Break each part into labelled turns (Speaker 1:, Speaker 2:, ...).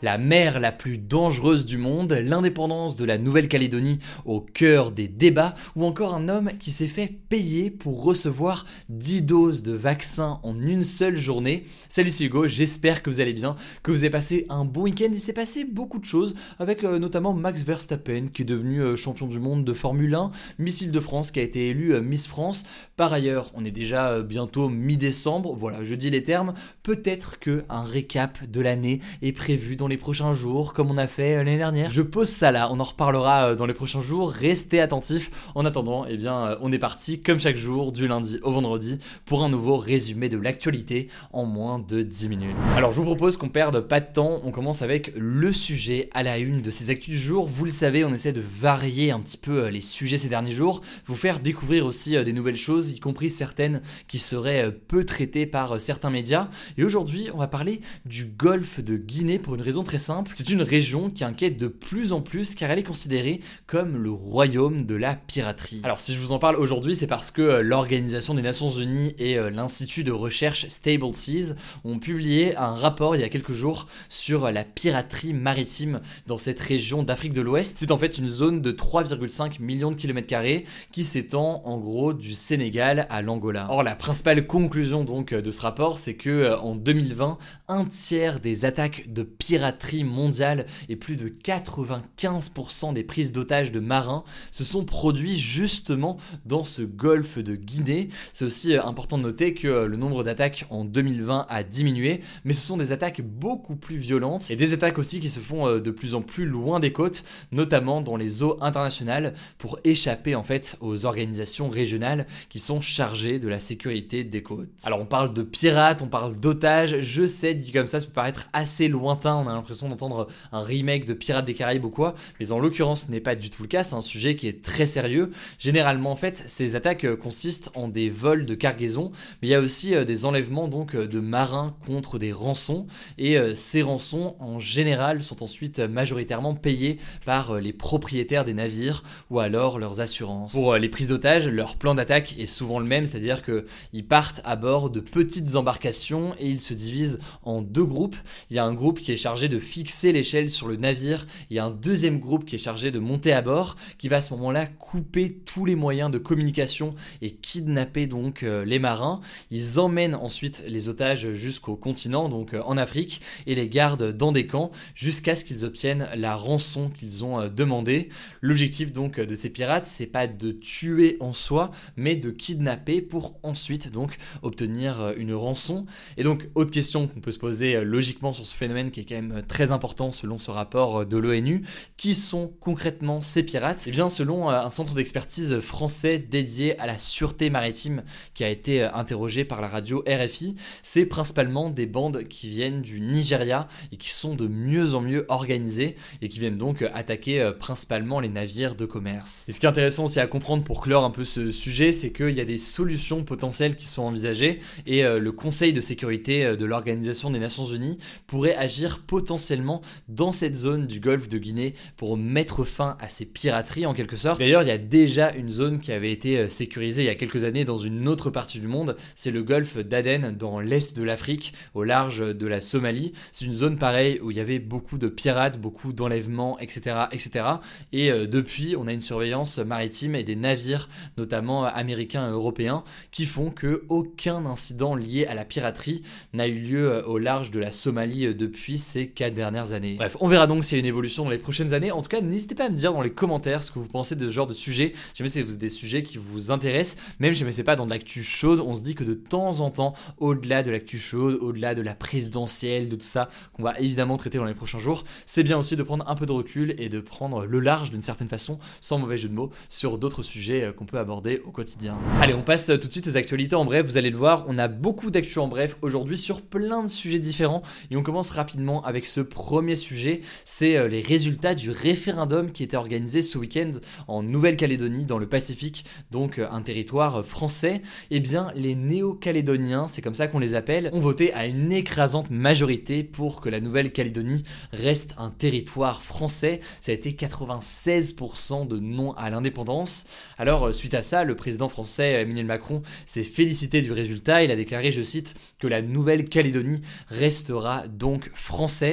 Speaker 1: La mer la plus dangereuse du monde, l'indépendance de la Nouvelle-Calédonie au cœur des débats, ou encore un homme qui s'est fait payer pour recevoir 10 doses de vaccin en une seule journée. Salut c'est Hugo, j'espère que vous allez bien, que vous avez passé un bon week-end. Il s'est passé beaucoup de choses, avec euh, notamment Max Verstappen qui est devenu euh, champion du monde de Formule 1, Missile de France qui a été élu euh, Miss France. Par ailleurs, on est déjà bientôt mi-décembre, voilà, je dis les termes, peut-être que un récap de l'année est prévu dans les prochains jours, comme on a fait euh, l'année dernière. Je pose ça là, on en reparlera euh, dans les prochains jours. Restez attentifs. En attendant, eh bien, euh, on est parti comme chaque jour, du lundi au vendredi, pour un nouveau résumé de l'actualité en moins de 10 minutes. Alors, je vous propose qu'on perde pas de temps. On commence avec le sujet à la une de ces actus du jour. Vous le savez, on essaie de varier un petit peu les sujets ces derniers jours, vous faire découvrir aussi des nouvelles choses, y compris certaines qui seraient peu traitées par certains médias. Et aujourd'hui, on va parler du golfe de Guinée pour une raison très simple, c'est une région qui inquiète de plus en plus car elle est considérée comme le royaume de la piraterie. Alors si je vous en parle aujourd'hui, c'est parce que euh, l'Organisation des Nations Unies et euh, l'Institut de recherche Stable Seas ont publié un rapport il y a quelques jours sur la piraterie maritime dans cette région d'Afrique de l'Ouest. C'est en fait une zone de 3,5 millions de kilomètres carrés qui s'étend en gros du Sénégal à l'Angola. Or la principale conclusion donc de ce rapport, c'est que euh, en 2020, un tiers des attaques de piraterie mondiale et plus de 95% des prises d'otages de marins se sont produits justement dans ce golfe de Guinée. C'est aussi euh, important de noter que euh, le nombre d'attaques en 2020 a diminué, mais ce sont des attaques beaucoup plus violentes et des attaques aussi qui se font euh, de plus en plus loin des côtes, notamment dans les eaux internationales pour échapper en fait aux organisations régionales qui sont chargées de la sécurité des côtes. Alors on parle de pirates, on parle d'otages, je sais dit comme ça ça peut paraître assez lointain, a l'impression d'entendre un remake de Pirates des Caraïbes ou quoi, mais en l'occurrence ce n'est pas du tout le cas, c'est un sujet qui est très sérieux. Généralement en fait ces attaques euh, consistent en des vols de cargaison, mais il y a aussi euh, des enlèvements donc euh, de marins contre des rançons, et ces rançons en général sont ensuite majoritairement payées par les propriétaires des navires ou alors leurs assurances. Pour les prises d'otages, leur plan d'attaque est souvent le même, c'est-à-dire qu'ils partent à bord de petites embarcations et ils se divisent en deux groupes. Il y a un groupe qui est chargé de fixer l'échelle sur le navire. Il y a un deuxième groupe qui est chargé de monter à bord, qui va à ce moment-là couper tous les moyens de communication et kidnapper donc euh, les marins. Ils emmènent ensuite les otages jusqu'au continent, donc euh, en Afrique, et les gardent dans des camps jusqu'à ce qu'ils obtiennent la rançon qu'ils ont euh, demandée. L'objectif donc de ces pirates, c'est pas de tuer en soi, mais de kidnapper pour ensuite donc obtenir une rançon. Et donc, autre question qu'on peut se poser logiquement sur ce phénomène qui est quand même très important selon ce rapport de l'ONU. Qui sont concrètement ces pirates? Eh bien, selon euh, un centre d'expertise français dédié à la sûreté maritime qui a été euh, interrogé par la radio RFI, c'est principalement des bandes qui viennent du Nigeria et qui sont de mieux en mieux organisées et qui viennent donc attaquer euh, principalement les navires de commerce. Et ce qui est intéressant aussi à comprendre pour clore un peu ce sujet, c'est qu'il y a des solutions potentielles qui sont envisagées et le Conseil de sécurité de l'Organisation des Nations Unies pourrait agir potentiellement potentiellement dans cette zone du golfe de Guinée pour mettre fin à ces pirateries en quelque sorte. D'ailleurs, il y a déjà une zone qui avait été euh, sécurisée il y a quelques années dans une autre partie du monde, c'est le golfe d'Aden dans l'est de l'Afrique, au large de la Somalie. C'est une zone pareille où il y avait beaucoup de pirates, beaucoup d'enlèvements, etc., etc. Et euh, depuis, on a une surveillance maritime et des navires, notamment euh, américains et européens, qui font que aucun incident lié à la piraterie n'a eu lieu au large de la Somalie depuis ces ces 4 dernières années. Bref, on verra donc s'il y a une évolution dans les prochaines années. En tout cas, n'hésitez pas à me dire dans les commentaires ce que vous pensez de ce genre de sujet. Jamais c'est des sujets qui vous intéressent, même si c'est pas dans l'actu chaude, on se dit que de temps en temps, au-delà de l'actu chaude, au-delà de la présidentielle, de tout ça, qu'on va évidemment traiter dans les prochains jours, c'est bien aussi de prendre un peu de recul et de prendre le large d'une certaine façon, sans mauvais jeu de mots, sur d'autres sujets euh, qu'on peut aborder au quotidien. Allez, on passe tout de suite aux actualités en bref, vous allez le voir, on a beaucoup d'actu en bref aujourd'hui sur plein de sujets différents et on commence rapidement avec ce premier sujet, c'est euh, les résultats du référendum qui était organisé ce week-end en Nouvelle-Calédonie dans le Pacifique, donc euh, un territoire français. Et eh bien, les néo-calédoniens, c'est comme ça qu'on les appelle, ont voté à une écrasante majorité pour que la Nouvelle-Calédonie reste un territoire français. Ça a été 96% de non à l'indépendance. Alors, euh, suite à ça, le président français Emmanuel Macron s'est félicité du résultat. Il a déclaré, je cite, que la Nouvelle-Calédonie restera donc française.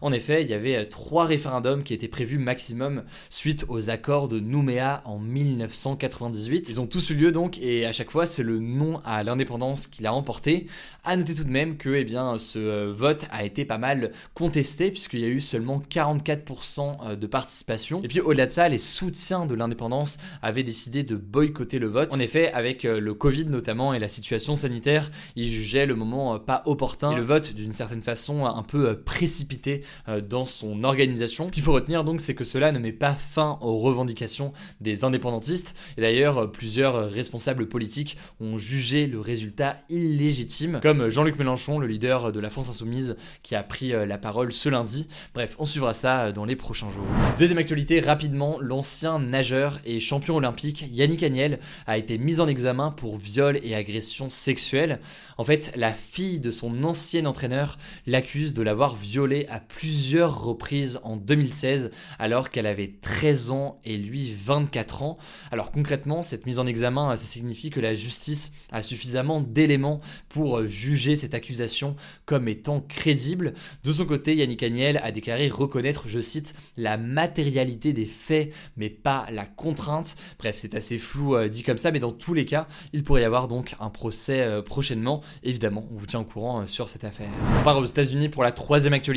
Speaker 1: En effet, il y avait trois référendums qui étaient prévus maximum suite aux accords de Nouméa en 1998. Ils ont tous eu lieu donc et à chaque fois c'est le non à l'indépendance qui l'a emporté. À noter tout de même que eh bien, ce euh, vote a été pas mal contesté puisqu'il y a eu seulement 44% euh, de participation. Et puis au-delà de ça, les soutiens de l'indépendance avaient décidé de boycotter le vote. En effet, avec euh, le Covid notamment et la situation sanitaire, ils jugeaient le moment pas opportun et le vote d'une certaine façon un peu précipité dans son organisation. Ce qu'il faut retenir donc c'est que cela ne met pas fin aux revendications des indépendantistes. Et d'ailleurs, plusieurs responsables politiques ont jugé le résultat illégitime, comme Jean-Luc Mélenchon, le leader de la France Insoumise, qui a pris euh, la parole ce lundi. Bref, on suivra ça euh, dans les prochains jours. Deuxième actualité, rapidement, l'ancien nageur et champion olympique Yannick Agnel a été mis en examen pour viol et agression sexuelle. En fait, la fille de son ancien entraîneur l'accuse de l'avoir violé à plusieurs reprises en 2016 alors qu'elle avait 13 ans et lui 24 ans. Alors concrètement, cette mise en examen, ça signifie que la justice a suffisamment d'éléments pour juger cette accusation comme étant crédible. De son côté, Yannick Agnel a déclaré reconnaître, je cite, la matérialité des faits, mais pas la contrainte. Bref, c'est assez flou euh, dit comme ça, mais dans tous les cas, il pourrait y avoir donc un procès euh, prochainement. Évidemment, on vous tient au courant euh, sur cette affaire. On part aux États-Unis pour la troisième actualité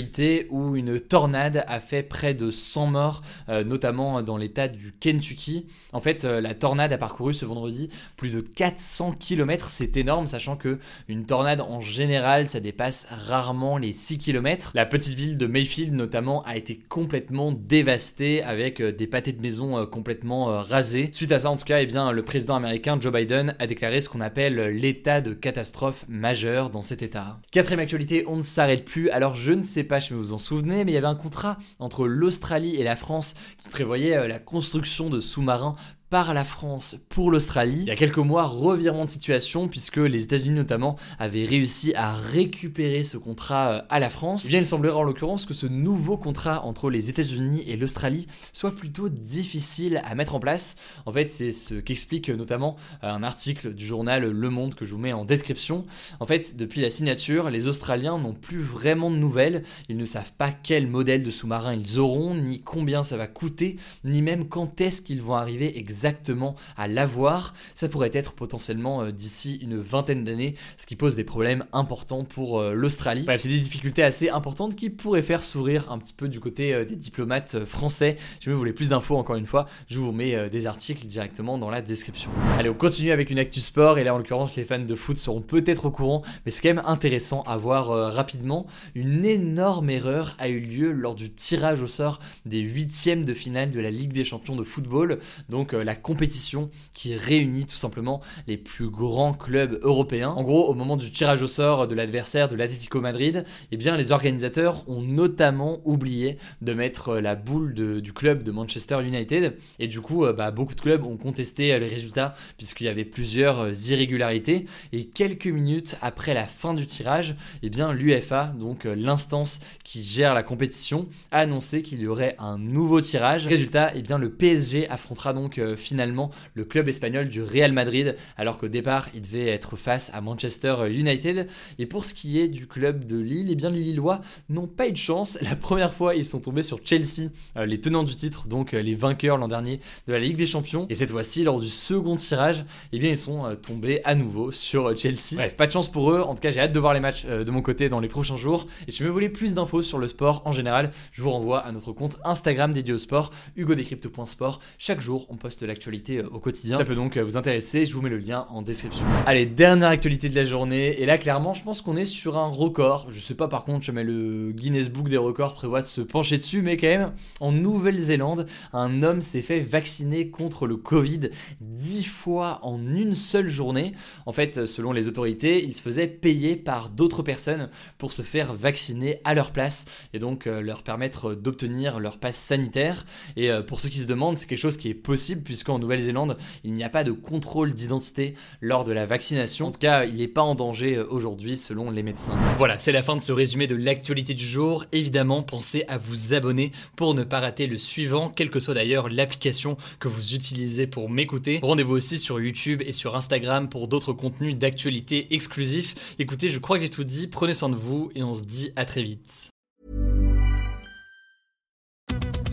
Speaker 1: où une tornade a fait près de 100 morts, notamment dans l'état du Kentucky. En fait, la tornade a parcouru ce vendredi plus de 400 km, c'est énorme, sachant que une tornade en général, ça dépasse rarement les 6 km. La petite ville de Mayfield notamment a été complètement dévastée avec euh, des pâtés de maison euh, complètement euh, rasés. Suite à ça, en tout cas, eh bien, le président américain Joe Biden a déclaré ce qu'on appelle l'état de catastrophe majeure dans cet état. Quatrième actualité, on ne s'arrête plus. Alors je ne sais pas si vous vous en souvenez, mais il y avait un contrat entre l'Australie et la France qui prévoyait la construction de sous-marins par la France pour l'Australie. Il y a quelques mois, revirement de situation puisque les États-Unis notamment avaient réussi à récupérer ce contrat euh, à la France. Eh bien, il semblerait en l'occurrence que ce nouveau contrat entre les États-Unis et l'Australie soit plutôt difficile à mettre en place. En fait, c'est ce qu'explique notamment euh, un article du journal Le Monde que je vous mets en description. En fait, depuis la signature, les Australiens n'ont plus vraiment de nouvelles. Ils ne savent pas quel modèle de sous-marin ils auront, ni combien ça va coûter, ni même quand est-ce qu'ils vont arriver exactement exactement à l'avoir. Ça pourrait être potentiellement euh, d'ici une vingtaine d'années, ce qui pose des problèmes importants pour euh, l'Australie. Bref, c'est des difficultés assez importantes qui pourraient faire sourire un petit peu du côté euh, des diplomates français. Si vous voulez plus d'infos, encore une fois, je vous mets des articles directement dans la description. Allez, on continue avec une actu sport, et là en l'occurrence, les fans de foot seront peut-être au courant, mais c'est quand même intéressant à voir rapidement. Une énorme erreur a eu lieu lors du tirage au sort des huitièmes de finale de la Ligue des champions de football. Donc la compétition qui réunit tout simplement les plus grands clubs européens. En gros, au moment du tirage au sort de l'adversaire de l'Atlético Madrid, eh bien, les organisateurs ont notamment oublié de mettre la boule du club de Manchester United. Et du coup, euh, bah, beaucoup de clubs ont contesté les résultats puisqu'il y avait plusieurs euh, irrégularités. Et quelques minutes après la fin du tirage, eh bien, l'UFA, donc euh, l'instance qui gère la compétition, a annoncé qu'il y aurait un nouveau tirage. Résultat, eh bien, le PSG affrontera donc euh, finalement le club espagnol du Real Madrid, alors qu'au départ il devait être face à Manchester United. Et pour ce qui est du club de Lille, et eh bien les Lillois n'ont pas eu de chance. La première fois ils sont tombés sur Chelsea, euh, les tenants du titre, donc euh, les vainqueurs l'an dernier de la Ligue des Champions. Et cette fois-ci, lors du second tirage, et eh bien ils sont tombés à nouveau sur Chelsea. Bref, pas de chance pour eux. En tout cas, j'ai hâte de voir les matchs de mon côté dans les prochains jours. Et si vous voulez plus d'infos sur le sport en général, je vous renvoie à notre compte Instagram dédié au sport, hugodécrypte.sport. Chaque jour, on poste l'actualité euh, au quotidien. Ça peut donc euh, vous intéresser, je vous mets le lien en description. Allez, dernière actualité de la journée. Et là, clairement, je pense qu'on est sur un record. Je sais pas par contre, jamais le Guinness Book des records prévoit de se pencher dessus, mais quand même, en Nouvelle-Zélande, un homme s'est fait vacciner contre le Covid 10 fois en une seule journée. En fait, selon les autorités, il se faisait payer par d'autres personnes pour se faire vacciner à leur place et donc euh, leur permettre d'obtenir leur passe sanitaire. Et pour ceux qui se demandent, c'est quelque chose qui est possible puisqu'en Nouvelle-Zélande, il n'y a pas de contrôle d'identité lors de la vaccination. En tout cas, il n'est pas en danger euh, aujourd'hui selon les médecins. Voilà, c'est la fin de ce résumé de l'actualité du jour. Évidemment, pensez à vous abonner pour ne pas rater le suivant, quelle que soit d'ailleurs l'application que vous utilisez pour m'écouter. Rendez-vous aussi sur YouTube et sur Instagram pour d'autres contenus d'actualité exclusifs. Écoutez, je crois que j'ai tout dit, prenez soin de vous et on se dit à très vite.